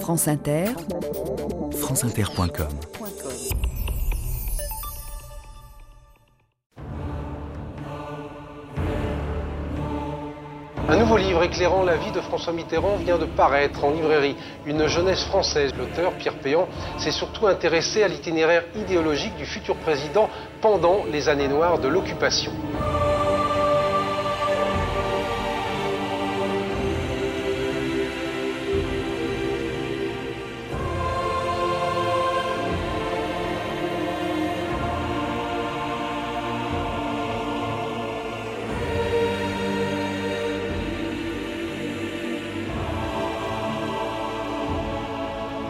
France Inter, franceinter.com Un nouveau livre éclairant la vie de François Mitterrand vient de paraître en librairie. Une jeunesse française. L'auteur, Pierre Péan, s'est surtout intéressé à l'itinéraire idéologique du futur président pendant les années noires de l'occupation.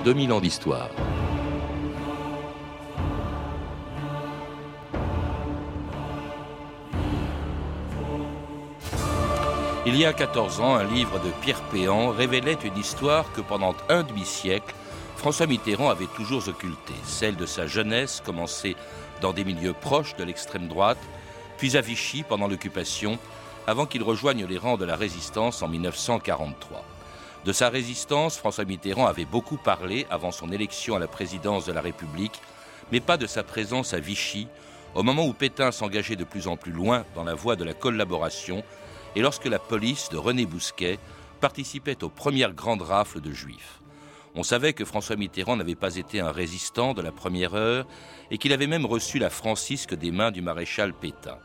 2000 ans d'histoire. Il y a 14 ans, un livre de Pierre Péan révélait une histoire que pendant un demi-siècle, François Mitterrand avait toujours occultée, celle de sa jeunesse commencée dans des milieux proches de l'extrême droite, puis à Vichy pendant l'occupation, avant qu'il rejoigne les rangs de la résistance en 1943. De sa résistance, François Mitterrand avait beaucoup parlé avant son élection à la présidence de la République, mais pas de sa présence à Vichy, au moment où Pétain s'engageait de plus en plus loin dans la voie de la collaboration, et lorsque la police de René Bousquet participait aux premières grandes rafles de juifs. On savait que François Mitterrand n'avait pas été un résistant de la première heure et qu'il avait même reçu la francisque des mains du maréchal Pétain.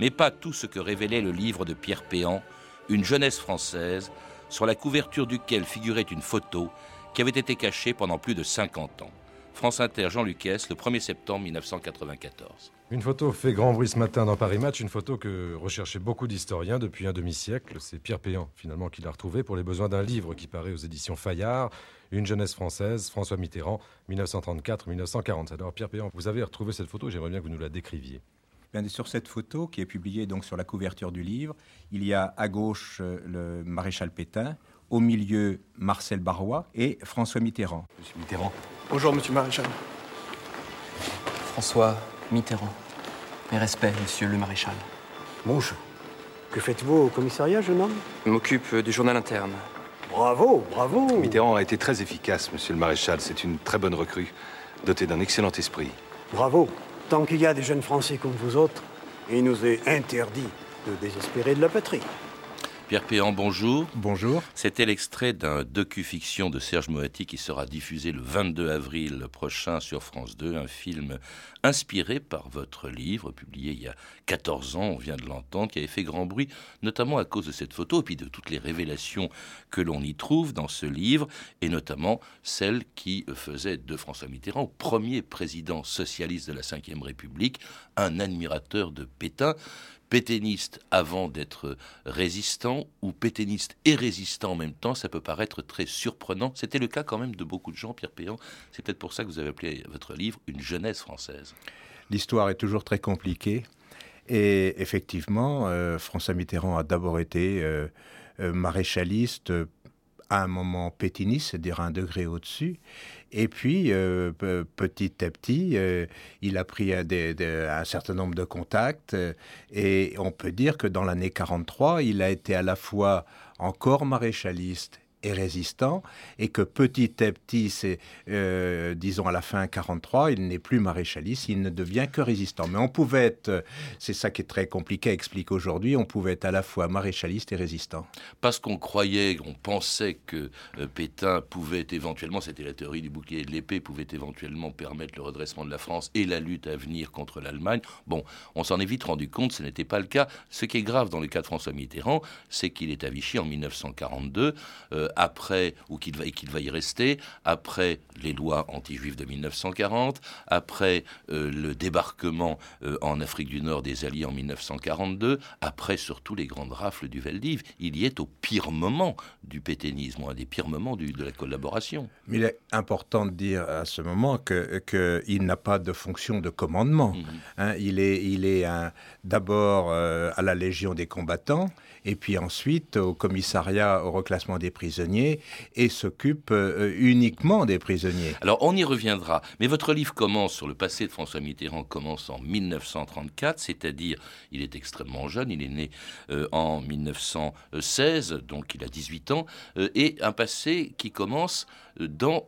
Mais pas tout ce que révélait le livre de Pierre Péan, Une jeunesse française, sur la couverture duquel figurait une photo qui avait été cachée pendant plus de 50 ans. France Inter, Jean Lucas, le 1er septembre 1994. Une photo fait grand bruit ce matin dans Paris Match, une photo que recherchaient beaucoup d'historiens depuis un demi-siècle. C'est Pierre Péan, finalement, qui l'a retrouvée pour les besoins d'un livre qui paraît aux éditions Fayard, Une jeunesse française, François Mitterrand, 1934-1940. Alors, Pierre Péan, vous avez retrouvé cette photo, j'aimerais bien que vous nous la décriviez sur cette photo qui est publiée donc sur la couverture du livre, il y a à gauche euh, le maréchal Pétain, au milieu Marcel Barrois et François Mitterrand. Monsieur Mitterrand. Bonjour, monsieur le maréchal. François Mitterrand. Mes respects, monsieur le maréchal. Bonjour. Que faites-vous au commissariat, jeune homme? Je m'occupe du journal interne. Bravo, bravo. Mitterrand a été très efficace, monsieur le maréchal. C'est une très bonne recrue, dotée d'un excellent esprit. Bravo. Tant qu'il y a des jeunes Français comme vous autres, il nous est interdit de désespérer de la patrie. Pierre Péan, bonjour. Bonjour. C'était l'extrait d'un docu-fiction de Serge Moati qui sera diffusé le 22 avril prochain sur France 2, un film inspiré par votre livre, publié il y a 14 ans, on vient de l'entendre, qui avait fait grand bruit, notamment à cause de cette photo et puis de toutes les révélations que l'on y trouve dans ce livre, et notamment celle qui faisait de François Mitterrand, premier président socialiste de la Ve République, un admirateur de Pétain pétainiste avant d'être résistant ou pétainiste et résistant en même temps, ça peut paraître très surprenant. C'était le cas quand même de beaucoup de gens, Pierre Péan. C'est peut-être pour ça que vous avez appelé votre livre Une jeunesse française. L'histoire est toujours très compliquée. Et effectivement, euh, François Mitterrand a d'abord été euh, euh, maréchaliste à un moment pétiniste, c'est-à-dire un degré au-dessus. Et puis, euh, petit à petit, euh, il a pris un, certain nombre de contacts. Euh, et on peut dire que dans l'année 43, il a été à la fois encore maréchaliste et résistant, et que petit à petit, c'est, euh, disons à la fin 43, il n'est plus maréchaliste, il ne devient que résistant. Mais on pouvait être, c'est ça qui est très compliqué à expliquer aujourd'hui, on pouvait être à la fois maréchaliste et résistant. Parce qu'on croyait, on pensait que euh, Pétain pouvait éventuellement, c'était la théorie du bouclier et de l'épée, pouvait éventuellement permettre le redressement de la France et la lutte à venir contre l'Allemagne. Bon, on s'en est vite rendu compte, ce n'était pas le cas. Ce qui est grave dans le cas de François Mitterrand, c'est qu'il est à Vichy en 1942 après, ou qu'il va, qu'il va y rester, après les lois anti-juives de 1940, après euh, le débarquement euh, en Afrique du Nord des Alliés en 1942, après surtout les grandes rafles du Veldiv. Il y est au pire moment du pétainisme, un des pires moments du, de la collaboration. Mais il est important de dire à ce moment qu'il que n'a pas de fonction de commandement. Mhm. Hein, il est, il est d'abord euh, à la Légion des combattants, et puis ensuite au commissariat au reclassement des prisonniers et s'occupe euh, uniquement des prisonniers. Alors on y reviendra, mais votre livre commence sur le passé de François Mitterrand commence en 1934, c'est-à-dire il est extrêmement jeune, il est né euh, en 1916, donc il a 18 ans, euh, et un passé qui commence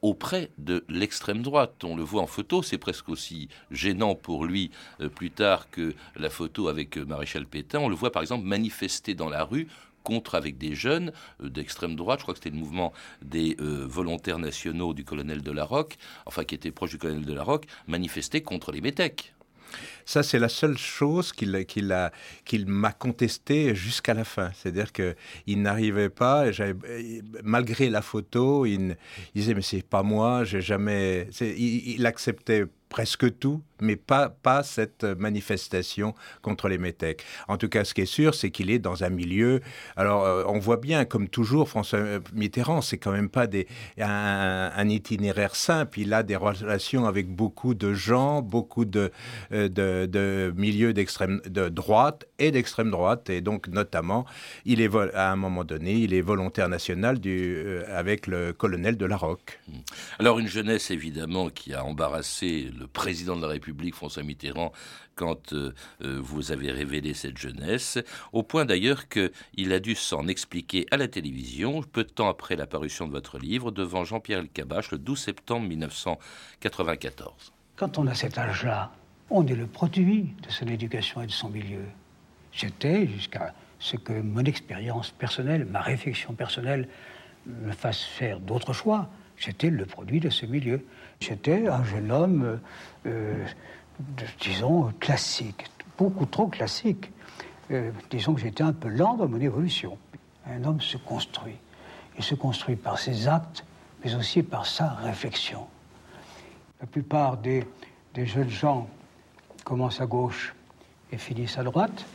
auprès de l'extrême droite. On le voit en photo, c'est presque aussi gênant pour lui plus tard que la photo avec Maréchal Pétain. On le voit par exemple manifester dans la rue contre avec des jeunes euh, d'extrême droite. Je crois que c'était le mouvement des euh, volontaires nationaux du colonel de la Roque, enfin qui était proche du colonel de la Roque, manifester contre les métèques. Ça, c'est la seule chose qu'il m'a contesté jusqu'à la fin. C'est-à-dire qu'il n'arrivait pas, malgré la photo, il, disait Mais c'est pas moi, j'ai jamais. Il, acceptait presque tout, mais pas, cette manifestation contre les métèques. En tout cas, ce qui est sûr, c'est qu'il est dans un milieu. Alors, euh, on voit bien, comme toujours, François Mitterrand, c'est quand même pas un, itinéraire simple. Il a des relations avec beaucoup de gens, beaucoup de, euh, de, de milieux d'extrême de droite et d'extrême droite. Et donc, notamment, il est à un moment donné, il est volontaire national du, euh, avec le colonel de la Roque. Alors, une jeunesse évidemment qui a embarrassé le président de la République, François Mitterrand, quand euh, euh, vous avez révélé cette jeunesse, au point d'ailleurs qu'il a dû s'en expliquer à la télévision, peu de temps après la parution de votre livre, devant Jean-Pierre Elkabbach, le 12 septembre 1994. Quand on a cet âge-là, on est le produit de son éducation et de son milieu. J'étais, jusqu'à ce que mon expérience personnelle, ma réflexion personnelle me fasse faire d'autres choix, j'étais le produit de ce milieu. J'étais un jeune homme, euh, disons, classique, beaucoup trop classique. Euh, disons que j'étais un peu lent dans mon évolution. Un homme se construit. Il se construit par ses actes, mais aussi par sa réflexion. La plupart des, jeunes gens commencent à gauche et finissent à droite.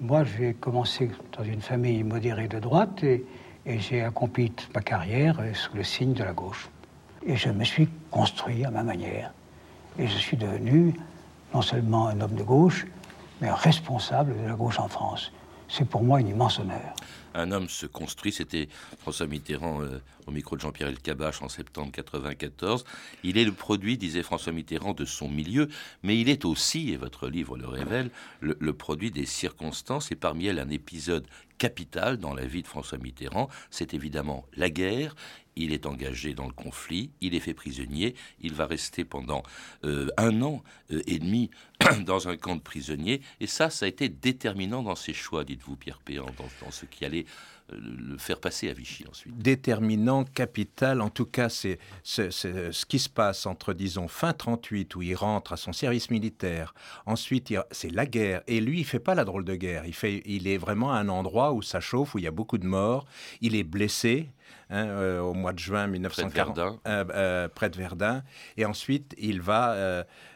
Moi, j'ai commencé dans une famille modérée de droite et, j'ai accompli ma carrière sous le signe de la gauche. Et je me suis construit à ma manière. Et je suis devenu non seulement un homme de gauche, mais un responsable de la gauche en France. C'est pour moi une immense honneur. Un homme se construit, c'était François Mitterrand euh, au micro de Jean-Pierre Elkabbach en septembre 1994. Il est le produit, disait François Mitterrand, de son milieu, mais il est aussi, et votre livre le révèle, le produit des circonstances, et parmi elles un épisode capital dans la vie de François Mitterrand, c'est évidemment la guerre. Il est engagé dans le conflit, il est fait prisonnier, il va rester pendant euh, un an euh, et demi dans un camp de prisonniers, et ça, ça a été déterminant dans ses choix, dites-vous, Pierre Péan, dans, ce qui allait euh, le faire passer à Vichy ensuite. Déterminant, capital, en tout cas, c'est ce qui se passe entre, disons, fin 38, où il rentre à son service militaire, ensuite, c'est la guerre, et lui, il fait pas la drôle de guerre, il, fait, il est vraiment à un endroit où ça chauffe, où il y a beaucoup de morts, il est blessé, Hein, euh, au mois de juin 1940, euh, euh, près de Verdun. Et ensuite, il va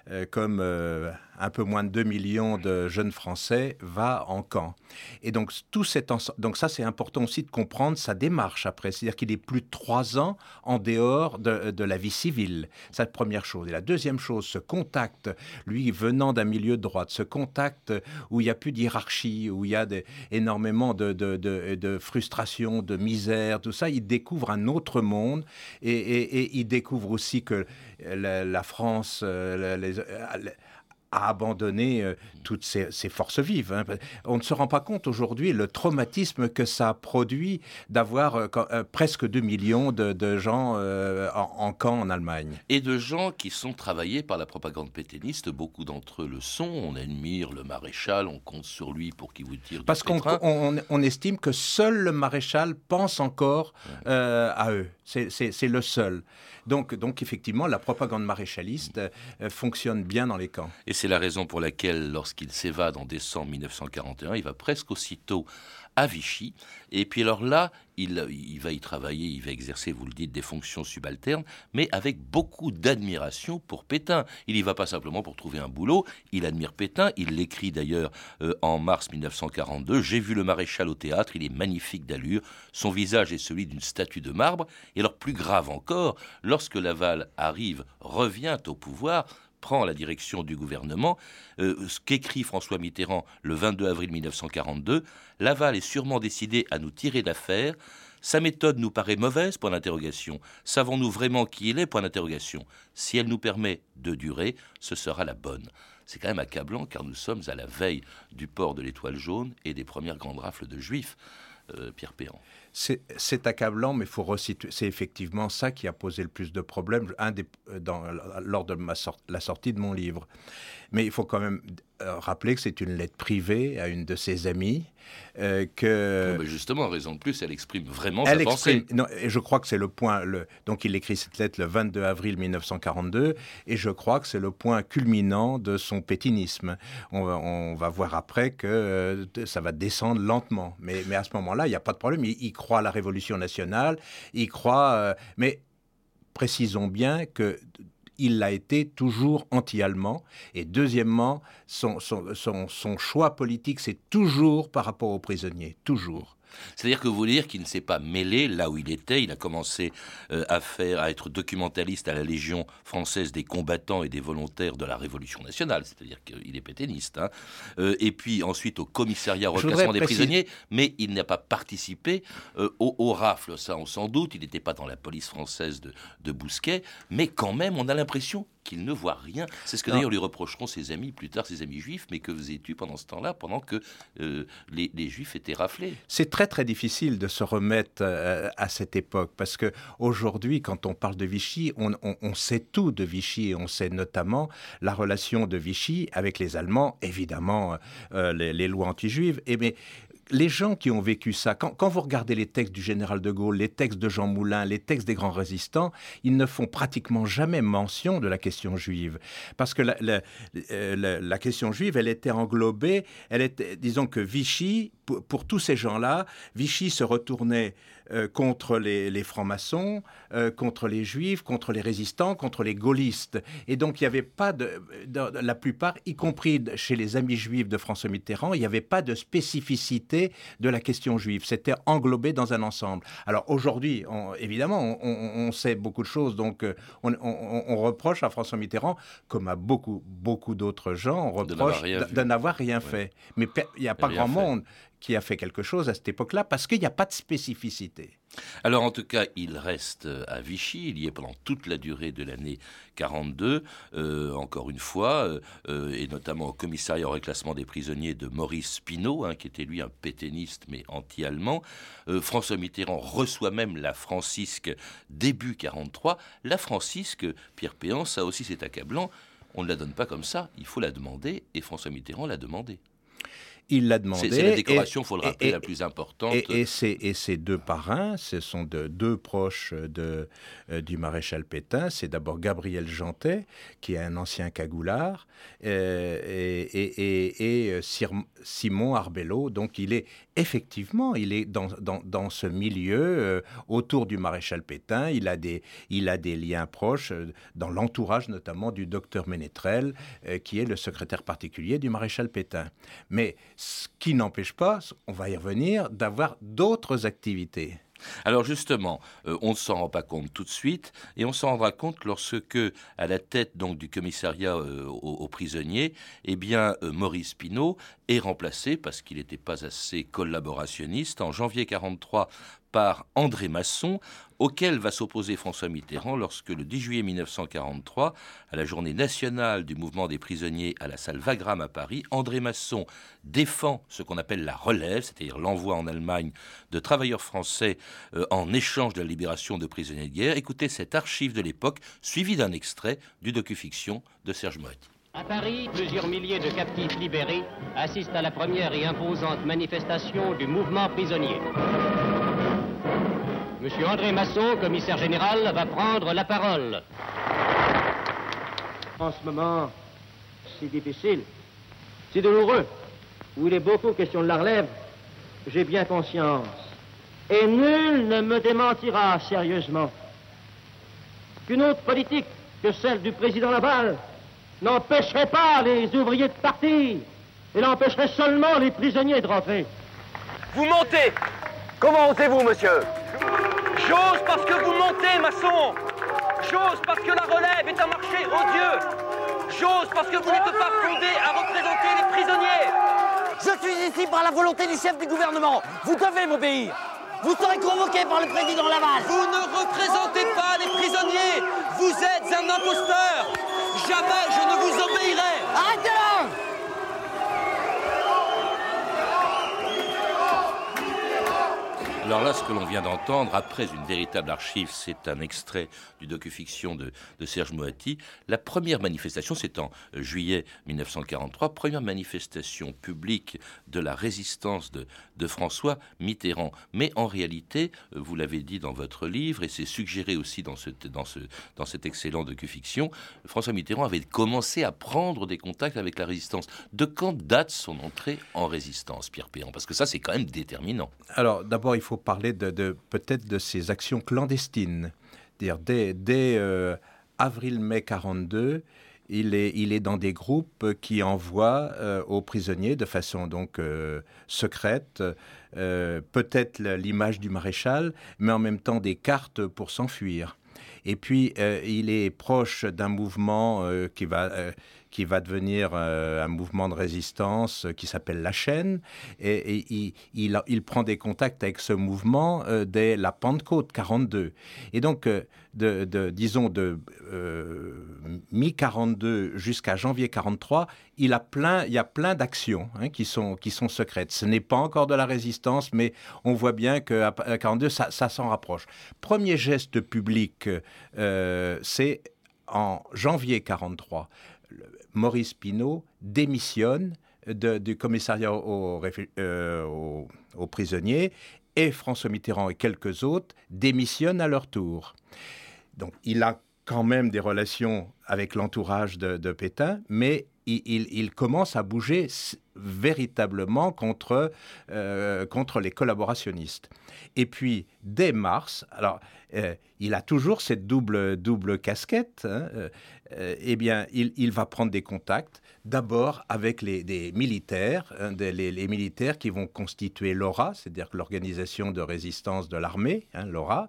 euh, comme un peu moins de 2 millions de jeunes Français, va en camp. Et donc, tout cet donc ça, c'est important aussi de comprendre sa démarche après. C'est-à-dire qu'il est plus de trois ans en dehors de, la vie civile. C'est la première chose. Et la deuxième chose, ce contact, lui venant d'un milieu de droite, ce contact où il n'y a plus d'hierarchie, où il y a énormément de, de, frustration, de misère, tout ça, il découvre un autre monde et, il découvre aussi que la, France, euh, les, euh, a abandonné euh, toutes ces, forces vives. Hein. On ne se rend pas compte aujourd'hui le traumatisme que ça a produit d'avoir presque 2 millions de, gens en, camp en Allemagne. Et de gens qui sont travaillés par la propagande pétainiste, beaucoup d'entre eux le sont. On admire le maréchal, on compte sur lui pour qu'il vous tire Parce qu'on on, estime que seul le maréchal pense encore à eux. C'est le seul. Donc, donc effectivement, la propagande maréchaliste euh, fonctionne bien dans les camps. Et c'est la raison pour laquelle, lorsqu'il s'évade en décembre 1941, il va presque aussitôt à Vichy. Et puis alors là, il, va y travailler, il va exercer, vous le dites, des fonctions subalternes, mais avec beaucoup d'admiration pour Pétain. Il n'y va pas simplement pour trouver un boulot, il admire Pétain, il l'écrit d'ailleurs euh, en mars 1942, J'ai vu le maréchal au théâtre, il est magnifique d'allure, son visage est celui d'une statue de marbre, et alors plus grave encore, lorsque Laval arrive, revient au pouvoir, prend la direction du gouvernement, euh, ce qu'écrit François Mitterrand le 22 avril 1942, Laval est sûrement décidé à nous tirer d'affaire. Sa méthode nous paraît mauvaise, point d'interrogation. Savons-nous vraiment qui il est, point d'interrogation. Si elle nous permet de durer, ce sera la bonne. C'est quand même accablant car nous sommes à la veille du port de l'étoile jaune et des premières grandes rafles de juifs. Euh, Pierre Péan. C'est accablant, mais faut resituer. C'est effectivement ça qui a posé le plus de problèmes un des, euh, lors de la sortie de mon livre. Mais il faut quand même rappeler que c'est une lettre privée à une de ses amies. Euh, que justement, raison de plus, elle exprime vraiment elle sa exprime, pensée. Non, et je crois que c'est le point. Le, donc, il écrit cette lettre le 22 avril 1942, et je crois que c'est le point culminant de son pétinisme. On va, on va voir après que euh, ça va descendre lentement, mais, mais à ce moment-là, il n'y a pas de problème. Il, croit à la Révolution nationale, il croit. mais précisons bien que il l'a été toujours anti-allemand. Et deuxièmement, son, choix politique, c'est toujours par rapport aux prisonniers, toujours. C'est-à-dire que vous voulez dire qu'il ne s'est pas mêlé là où il était. Il a commencé euh, à faire, à être documentaliste à la Légion française des combattants et des volontaires de la Révolution nationale. C'est-à-dire qu'il est pétainiste. Hein. Euh, et puis ensuite au commissariat au reclassement des prisonniers. Mais il n'a pas participé euh, au, rafle. Ça, on s'en doute. Il n'était pas dans la police française de, de Bousquet. Mais quand même, on a l'impression qu'il ne voit rien. C'est ce que d'ailleurs lui reprocheront ses amis plus tard, ses amis juifs. Mais que faisais-tu pendant ce temps-là, pendant que euh, les, juifs étaient raflés? C'est très très difficile de se remettre euh, à cette époque parce que aujourd'hui, quand on parle de Vichy, on, sait tout de Vichy et on sait notamment la relation de Vichy avec les Allemands, évidemment euh, les, les, lois anti-juives. Et mais les gens qui ont vécu ça, quand, vous regardez les textes du général de Gaulle, les textes de Jean Moulin, les textes des grands résistants, ils ne font pratiquement jamais mention de la question juive. Parce que la, euh, question juive, elle était englobée, elle était, disons que Vichy, pour tous ces gens-là, Vichy se retournait euh, contre les, francs-maçons, euh, contre les juifs, contre les résistants, contre les gaullistes. Et donc il n'y avait pas de, la plupart, y compris chez les amis juifs de François Mitterrand, il n'y avait pas de spécificité de la question juive. C'était englobé dans un ensemble. Alors aujourd'hui, évidemment, on, sait beaucoup de choses, donc euh, on, reproche à François Mitterrand, comme à beaucoup, beaucoup d'autres gens, on reproche de n'avoir rien, fait. Mais il n'y a pas grand monde qui a fait quelque chose à cette époque-là, parce qu'il n'y a pas de spécificité. Alors en tout cas, il reste à Vichy, il y est pendant toute la durée de l'année 42, euh, encore une fois, euh, et notamment au commissariat au reclassement des prisonniers de Maurice Pinault, hein, qui était lui un pétainiste mais anti-allemand. Euh, François Mitterrand reçoit même la Francisque début 43. La Francisque, Pierre Péan, ça aussi c'est accablant, on ne la donne pas comme ça, il faut la demander, et François Mitterrand l'a demandé. Il l'a demandé. C'est la décoration, il faut le rappeler, la plus importante. Et, et, ces deux parrains, ce sont de, deux proches de, euh, du maréchal Pétain. C'est d'abord Gabriel Jantet, qui est un ancien cagoulard, euh, et, euh, Simon Arbello. Donc il est effectivement, il est dans, dans, dans ce milieu autour du maréchal Pétain. Il a des, il a des liens proches dans l'entourage notamment du docteur Ménétrel, qui est le secrétaire particulier du maréchal Pétain. Mais ce qui n'empêche pas, on va y revenir, d'avoir d'autres activités. Alors justement, euh, on ne s'en rend pas compte tout de suite, et on s'en rendra compte lorsque, à la tête donc du commissariat euh, aux, prisonniers, eh euh, Maurice Pinault est remplacé parce qu'il n'était pas assez collaborationniste en janvier 43 par André Masson, auquel va s'opposer François Mitterrand lorsque le 10 juillet 1943, à la journée nationale du mouvement des prisonniers à la salle Wagram à Paris, André Masson défend ce qu'on appelle la relève, c'est-à-dire l'envoi en Allemagne de travailleurs français euh, en échange de la libération de prisonniers de guerre. Écoutez cette archive de l'époque, suivie d'un extrait du docu-fiction de Serge Moretti. À Paris, plusieurs milliers de captifs libérés assistent à la première et imposante manifestation du mouvement prisonnier. Monsieur André Masson, commissaire général, va prendre la parole. En ce moment, c'est difficile, c'est douloureux, où il est beaucoup question de la relève, j'ai bien conscience. Et nul ne me démentira sérieusement qu'une autre politique que celle du président Laval n'empêcherait pas les ouvriers de partir et n'empêcherait seulement les prisonniers de rentrer. Vous montez Comment osez-vous, monsieur? J'ose parce que vous montez, maçon J'ose parce que la relève est un marché odieux J'ose parce que vous n'êtes pas fondé à représenter les prisonniers Je suis ici par la volonté du chef du gouvernement Vous devez m'obéir Vous serez convoqué par le président Laval. Vous ne représentez pas les prisonniers. Vous êtes un imposteur. Jamais je ne vous obéirai. Arrêtez-le Alors là, ce que l'on vient d'entendre, après une véritable archive, c'est un extrait du docu-fiction de, Serge Moati. La première manifestation, c'est en euh, juillet 1943, première manifestation publique de la résistance de, François Mitterrand. Mais en réalité, euh, vous l'avez dit dans votre livre, et c'est suggéré aussi dans, ce, dans, ce, cet excellent docu-fiction, François Mitterrand avait commencé à prendre des contacts avec la résistance. De quand date son entrée en résistance, Pierre Péan Parce que ça, c'est quand même déterminant. Alors, d'abord, il faut parler de, peut-être de ces actions clandestines. Dès, euh, avril-mai 42, il est, il est dans des groupes qui envoient euh, aux prisonniers de façon donc euh, secrète, peut-être l'image du maréchal, mais en même temps des cartes pour s'enfuir. Et puis, il est proche d'un mouvement qui va qui va devenir euh, un mouvement de résistance euh, qui s'appelle La Chaîne. Et, il, prend des contacts avec ce mouvement euh, dès la Pentecôte 42. Et donc, de, disons, de euh, mi-42 jusqu'à janvier 43, il, a plein, il y a plein d'actions hein, qui, sont, qui sont secrètes. Ce n'est pas encore de la résistance, mais on voit bien qu'à 42, ça, ça s'en rapproche. Premier geste public, c'est en janvier 43. Maurice Pinault démissionne du commissariat aux, euh, prisonniers et François Mitterrand et quelques autres démissionnent à leur tour. Donc il a quand même des relations avec l'entourage de, Pétain, mais il, commence à bouger véritablement contre, euh, contre les collaborationnistes. Et puis, dès mars, alors, euh, il a toujours cette double, double casquette, hein, eh bien, il, il, va prendre des contacts, d'abord avec les, des militaires, hein, des, les, les, militaires qui vont constituer l'ORA, c'est-à-dire l'organisation de résistance de l'armée, hein, l'ORA,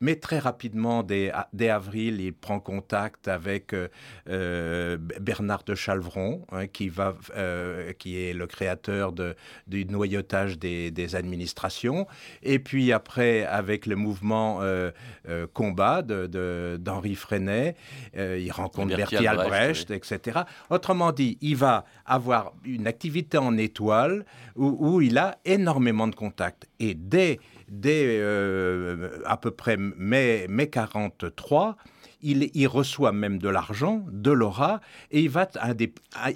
mais très rapidement, dès, dès, avril, il prend contact avec euh, Bernard de Chalvron, hein, qui, va, euh, qui est le créateur de, du noyautage des, des, administrations, et puis après, avec le mouvement euh, euh combat d'Henri de, Freinet, euh, il rencontre Bertie Albrecht, Albrecht oui. etc. Autrement dit, il va avoir une activité en étoile où, il a énormément de contacts. Et dès dès euh, à peu près mai, mai 43, il, il, reçoit même de l'argent de Laura et il va,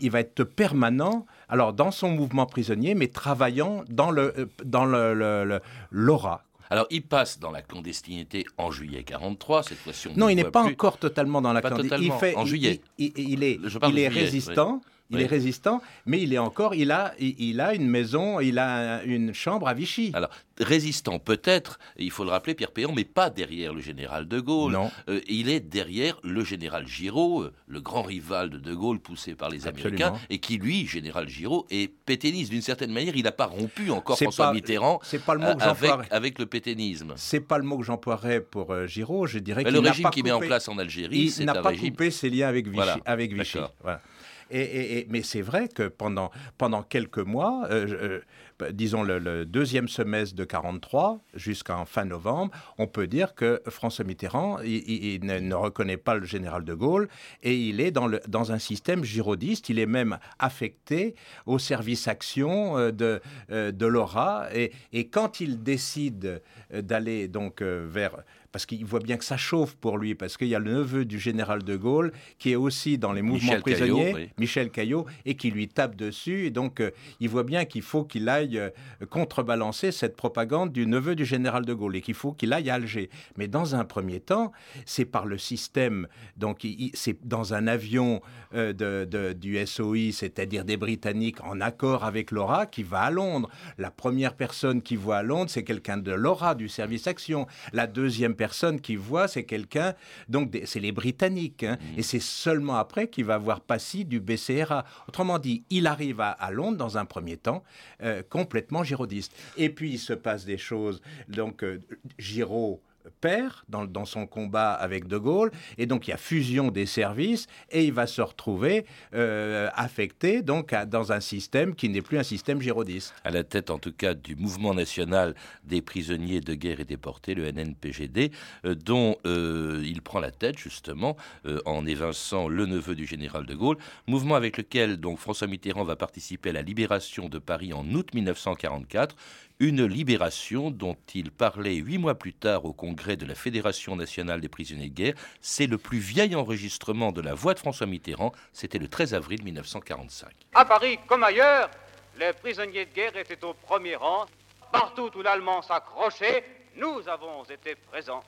il va, être permanent alors dans son mouvement prisonnier mais travaillant dans le dans le, le, le Laura alors, il passe dans la clandestinité en juillet 43. Cette fois-ci, non, il n'est pas plus. encore totalement dans la clandestinité. Il fait, en juillet. Il, est, il est juillet, résistant. Oui. Il oui. est résistant, mais il est encore, il a, il a une maison, il a une chambre à Vichy. Alors, résistant peut-être, il faut le rappeler, Pierre Péan, mais pas derrière le général de Gaulle. Non. Euh, il est derrière le général Giraud, euh, le grand rival de de Gaulle poussé par les Absolument. Américains, et qui, lui, général Giraud, est pétainiste. D'une certaine manière, il n'a pas rompu encore François pas, Mitterrand pas le mot que avec, avec le pétainisme. C'est pas le mot que j'emploierais pour euh, Giraud, je dirais qu'il Le régime qu'il met en place en Algérie, régime... Il n'a pas coupé ses liens avec Vichy. Voilà. Avec Vichy. Voilà. Mais c'est vrai que pendant, pendant quelques mois, euh, euh, disons le, deuxième semestre de 43 jusqu'en fin novembre, on peut dire que François Mitterrand il, ne, reconnaît pas le général de Gaulle et il est dans, le, dans un système girodiste. Il est même affecté au service action euh, de, de l'ORA et, et, quand il décide d'aller donc vers parce qu'il voit bien que ça chauffe pour lui, parce qu'il y a le neveu du général de Gaulle qui est aussi dans les mouvements Michel prisonniers, Caillot, oui. Michel Caillot, et qui lui tape dessus. Et donc, euh, il voit bien qu'il faut qu'il aille euh, contrebalancer cette propagande du neveu du général de Gaulle et qu'il faut qu'il aille à Alger. Mais dans un premier temps, c'est par le système, donc c'est dans un avion euh, de, de, du SOI, c'est-à-dire des Britanniques en accord avec l'ORA, qui va à Londres. La première personne qui voit à Londres, c'est quelqu'un de l'ORA, du service action. La deuxième personne qui voit, c'est quelqu'un, donc c'est les Britanniques. Hein, mmh. Et c'est seulement après qu'il va voir Passy du BCRA. Autrement dit, il arrive à, à Londres dans un premier temps, euh, complètement girodiste. Et puis il se passe des choses. Donc euh, Giraud père dans, son combat avec De Gaulle, et donc il y a fusion des services, et il va se retrouver euh, affecté donc dans un système qui n'est plus un système girodiste. À la tête en tout cas du mouvement national des prisonniers de guerre et déportés, le NNPGD, euh, dont euh, il prend la tête justement en évinçant le neveu du général de Gaulle, mouvement avec lequel donc François Mitterrand va participer à la libération de Paris en août 1944, une libération dont il parlait huit mois plus tard au congrès de la Fédération nationale des prisonniers de guerre. C'est le plus vieil enregistrement de la voix de François Mitterrand. C'était le 13 avril 1945. À Paris comme ailleurs, les prisonniers de guerre étaient au premier rang. Partout où l'Allemand s'accrochait, nous avons été présents.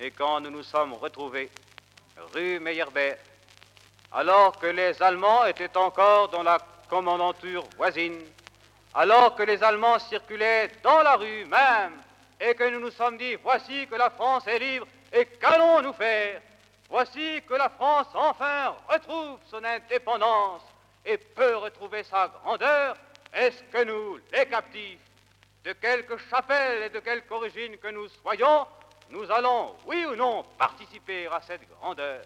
Et quand nous nous sommes retrouvés rue Meyerbeer, alors que les Allemands étaient encore dans la commandanture voisine, alors que les Allemands circulaient dans la rue même, et que nous nous sommes dit, voici que la France est libre, et qu'allons-nous faire? Voici que la France enfin retrouve son indépendance et peut retrouver sa grandeur. Est-ce que nous, les captifs, de quelque chapelle et de quelque origine que nous soyons, nous allons, oui ou non, participer à cette grandeur?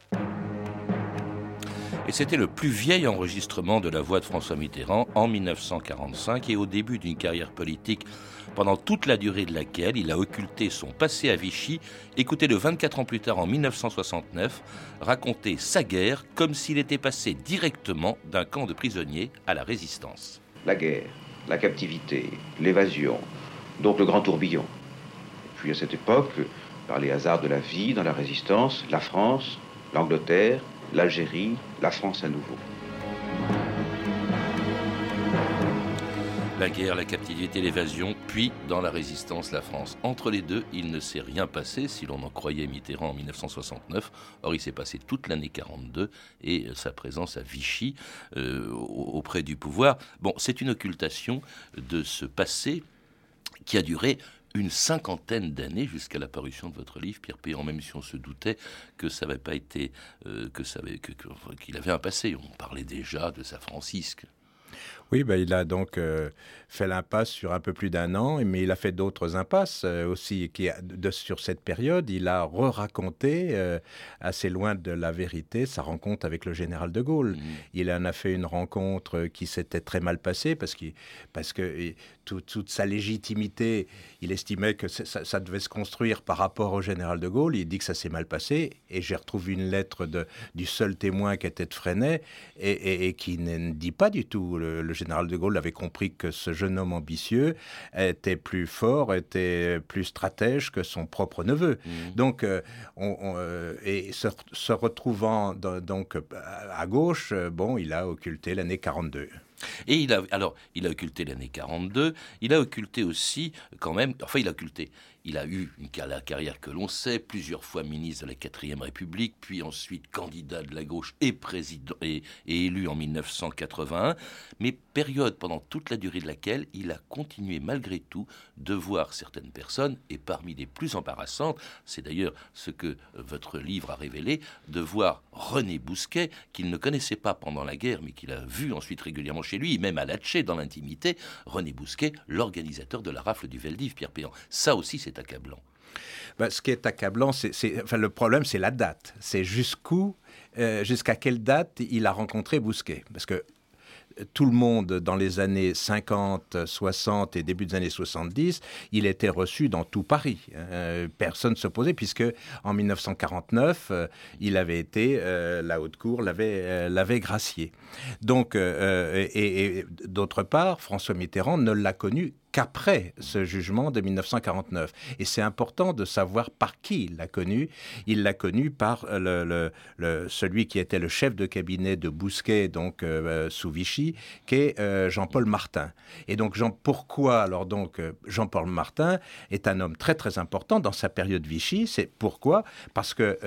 Et c'était le plus vieil enregistrement de la voix de François Mitterrand en 1945 et au début d'une carrière politique pendant toute la durée de laquelle il a occulté son passé à Vichy, écoutez le 24 ans plus tard en 1969, raconter sa guerre comme s'il était passé directement d'un camp de prisonniers à la résistance. La guerre, la captivité, l'évasion, donc le grand tourbillon. puis à cette époque, par les hasards de la vie dans la résistance, la France, l'Angleterre, l'Algérie, la France à nouveau. La guerre, la captivité, l'évasion, puis dans la résistance, la France. Entre les deux, il ne s'est rien passé, si l'on en croyait Mitterrand en 1969. Or, il s'est passé toute l'année 42 et sa présence à Vichy euh, auprès du pouvoir. Bon, c'est une occultation de ce passé qui a duré une cinquantaine d'années jusqu'à la parution de votre livre, Pierre Péan, même si on se doutait que ça n'avait pas été, euh, que qu'il avait un passé. On parlait déjà de sa Francisque. Oui, ben, il a donc euh, fait l'impasse sur un peu plus d'un an, mais il a fait d'autres impasses euh, aussi qui, de, sur cette période. Il a re-raconté, euh, assez loin de la vérité, sa rencontre avec le général de Gaulle. Mmh. Il en a fait une rencontre qui s'était très mal passée parce, parce que toute sa légitimité, il estimait que ça, devait se construire par rapport au général de Gaulle. Il dit que ça s'est mal passé. Et j'ai retrouvé une lettre de, du seul témoin qui était de Freinet et, qui ne dit pas du tout. Le, le général de Gaulle avait compris que ce jeune homme ambitieux était plus fort, était plus stratège que son propre neveu. Mmh. Donc, euh, on, euh, et se, retrouvant donc à gauche, euh, bon, il a occulté l'année 42. Et il a, alors, il a occulté l'année 42, il a occulté aussi, quand même, enfin, il a occulté, il a eu une carrière que l'on sait, plusieurs fois ministre de la 4 République, puis ensuite candidat de la gauche et, président, et, élu en 1981, mais période pendant toute la durée de laquelle il a continué malgré tout de voir certaines personnes, et parmi les plus embarrassantes, c'est d'ailleurs ce que votre livre a révélé, de voir René Bousquet, qu'il ne connaissait pas pendant la guerre, mais qu'il a vu ensuite régulièrement chez lui, même à Latché, dans l'intimité, René Bousquet, l'organisateur de la rafle du Veldiv, Pierre Péan. Ça aussi, c'est accablant. Ben, ce qui est accablant, c'est, enfin, le problème, c'est la date. C'est jusqu'où, euh, jusqu'à quelle date il a rencontré Bousquet? Parce que tout le monde dans les années 50, 60 et début des années 70, il était reçu dans tout Paris. Euh, personne ne s'opposait puisque en 1949, euh, il avait été, la haute cour l'avait, l'avait gracié. Donc, et d'autre part, François Mitterrand ne l'a connu qu'après ce jugement de 1949. Et c'est important de savoir par qui il l'a connu. Il l'a connu par le, celui qui était le chef de cabinet de Bousquet, donc euh, sous Vichy, qui est euh, Jean-Paul Martin. Et donc, Jean, pourquoi alors donc euh, Jean-Paul Martin est un homme très très important dans sa période Vichy C'est pourquoi? Parce que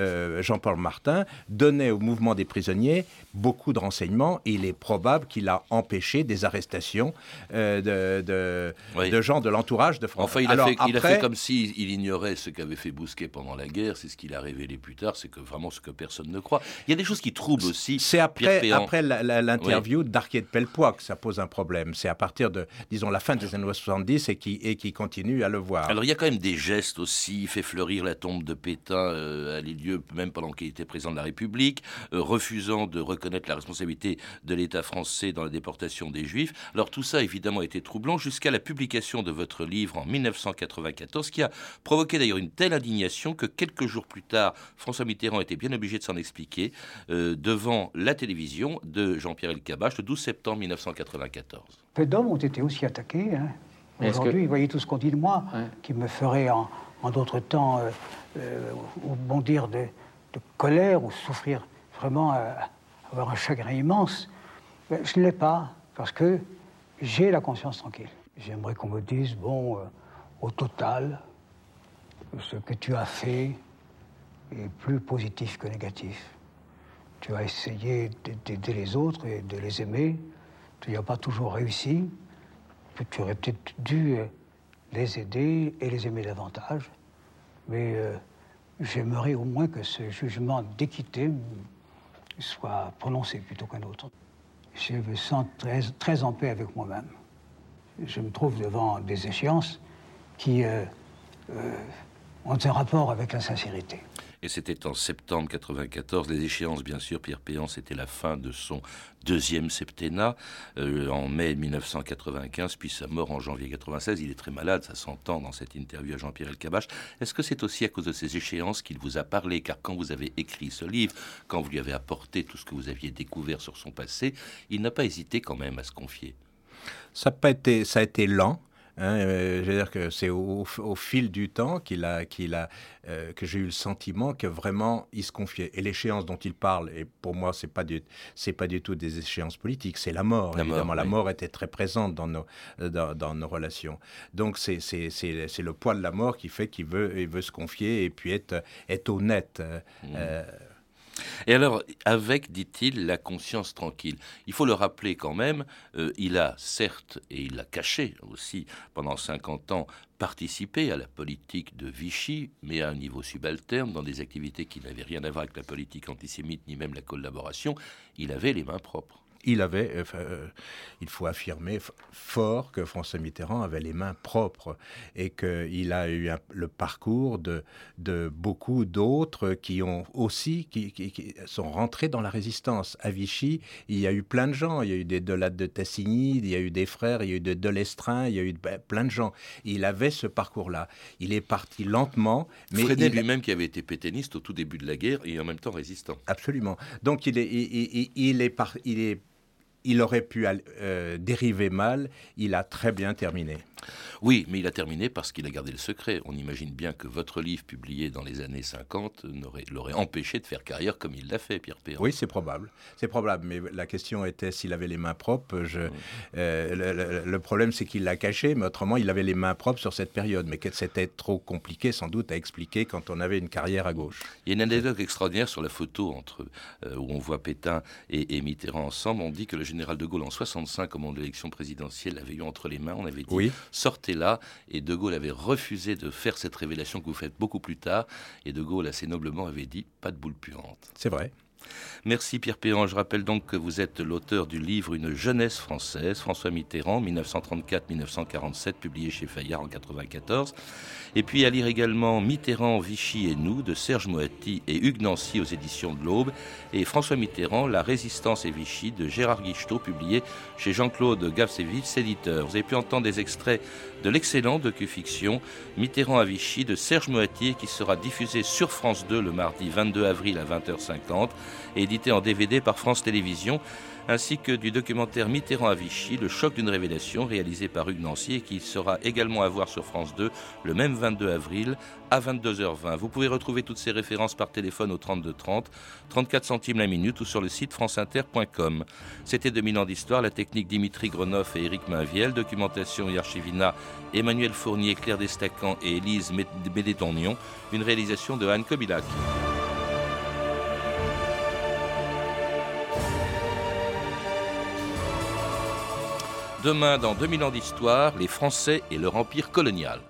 Jean-Paul Martin donnait au mouvement des prisonniers beaucoup de renseignements. Il est probable qu'il a empêché des arrestations de de gens de l'entourage de François. Enfin, il, a, fait, il a fait comme s'il il ignorait ce qu'avait fait Bousquet pendant la guerre. C'est ce qu'il a révélé plus tard. C'est que vraiment ce que personne ne croit. Il y a des choses qui troublent aussi. C'est après, après l'interview d'Arquier de Pellepoix que ça pose un problème. C'est à partir de, disons, la fin des années 70 et qui, et qui continue à le voir. Alors il y a quand même des gestes aussi. Il fait fleurir la tombe de Pétain euh, à lieu même pendant qu'il était président de la République, euh, refusant de reconnaître la responsabilité de l'État français dans la déportation des Juifs. Alors tout ça, évidemment, a été troublant jusqu'à la publication de votre livre en 1994, qui a provoqué d'ailleurs une telle indignation que quelques jours plus tard, François Mitterrand était bien obligé de s'en expliquer euh, devant la télévision de Jean-Pierre Elkabbach le 12 septembre 1994. Peu d'hommes ont été aussi attaqués. Hein. Aujourd'hui, vous voyez tout ce qu'on dit de moi, qui me ferait en, d'autres temps euh, euh, bondir de, de, colère ou souffrir vraiment, avoir un chagrin immense. Ben, je ne l'ai pas, parce que j'ai la conscience tranquille. J'aimerais qu'on me dise, bon, euh, au total, ce que tu as fait est plus positif que négatif. Tu as essayé d'aider les autres et de les aimer. Tu n'y as pas toujours réussi. Tu aurais peut-être dû euh, les aider et les aimer davantage. Mais euh, j'aimerais au moins que ce jugement d'équité soit prononcé plutôt qu'un autre. Je me sens très, très en paix avec moi-même je me trouve devant des échéances qui euh, euh, ont un rapport avec la sincérité. Et c'était en septembre 94. Les échéances, bien sûr, Pierre Péan, c'était la fin de son deuxième septennat, euh, en mai 1995, puis sa mort en janvier 96. Il est très malade, ça s'entend dans cette interview à Jean-Pierre Elkabach. Est-ce que c'est aussi à cause de ces échéances qu'il vous a parlé? Car quand vous avez écrit ce livre, quand vous lui avez apporté tout ce que vous aviez découvert sur son passé, il n'a pas hésité quand même à se confier. Ça a, été, ça a été lent. Hein, euh, je veux dire que c'est au, fil du temps qu'il a, qu'il a, euh, que j'ai eu le sentiment que vraiment il se confiait. Et l'échéance dont il parle, et pour moi c'est pas du, c'est pas du tout des échéances politiques, c'est la mort. La évidemment, mort, la mort était très présente dans nos, dans, dans nos relations. Donc c'est, c'est, c'est, c'est le poids de la mort qui fait qu'il veut, il veut se confier et puis être, être honnête. Mmh. Et alors, avec, dit-il, la conscience tranquille. Il faut le rappeler quand même, euh, il a certes, et il l'a caché aussi pendant 50 ans, participé à la politique de Vichy, mais à un niveau subalterne, dans des activités qui n'avaient rien à voir avec la politique antisémite, ni même la collaboration. Il avait les mains propres il avait, euh, euh, il faut affirmer fort que François Mitterrand avait les mains propres et qu'il a eu le parcours de, de beaucoup d'autres qui ont aussi, qui, qui, sont rentrés dans la résistance. À Vichy, il y a eu plein de gens. Il y a eu des Delade de Tassigny, il y a eu des frères, il y a eu des Delestrin, il y a eu ben, plein de gens. Il avait ce parcours-là. Il est parti lentement. Mais Freinet lui-même qui avait été pétainiste au tout début de la guerre et en même temps résistant. Absolument. Donc il est, il, il est, par, il est il aurait pu euh, dériver mal, il a très bien terminé. Oui, mais il a terminé parce qu'il a gardé le secret. On imagine bien que votre livre, publié dans les années 50, l'aurait empêché de faire carrière comme il l'a fait, Pierre Péan. Oui, c'est probable. C'est probable. Mais la question était s'il avait les mains propres. Je, euh, le, problème, c'est qu'il l'a caché, mais autrement, il avait les mains propres sur cette période. Mais que c'était trop compliqué, sans doute, à expliquer quand on avait une carrière à gauche. Il y a une anecdote extraordinaire sur la photo entre, euh, où on voit Pétain et, Mitterrand ensemble. On dit que le général de Gaulle, en 65, au moment de l'élection présidentielle, l'avait eu entre les mains. On avait dit oui sortez là. Et De Gaulle avait refusé de faire cette révélation que vous faites beaucoup plus tard. Et De Gaulle, assez noblement, avait dit pas de boule puante. C'est vrai. Merci Pierre Péan. Je rappelle donc que vous êtes l'auteur du livre Une jeunesse française, François Mitterrand, 1934-1947, publié chez Fayard en 1994. Et puis à lire également Mitterrand, Vichy et nous de Serge Moati et Hugues Nancy aux éditions de l'Aube. Et François Mitterrand, La résistance et Vichy de Gérard Guichetot, publié chez Jean-Claude Gavsevitz, éditeur. Vous avez pu entendre des extraits de l'excellent docu-fiction Mitterrand à Vichy de Serge Moatier qui sera diffusé sur France 2 le mardi 22 avril à 20h50 et édité en DVD par France Télévisions ainsi que du documentaire Mitterrand à Vichy, Le choc d'une révélation, réalisé par Hugues Nancy et qui sera également à voir sur France 2 le même 22 avril à 22h20. Vous pouvez retrouver toutes ces références par téléphone au 32 30, 34 centimes la minute ou sur le site franceinter.com. C'était 2000 ans d'histoire, la technique Dimitri Gronoff et Éric Mainviel, documentation et archivina Emmanuel Fournier, Claire Destacan et Élise Bédétonnion, une réalisation de Anne Kobilac. Demain, dans 2000 ans d'histoire, les Français et leur empire colonial.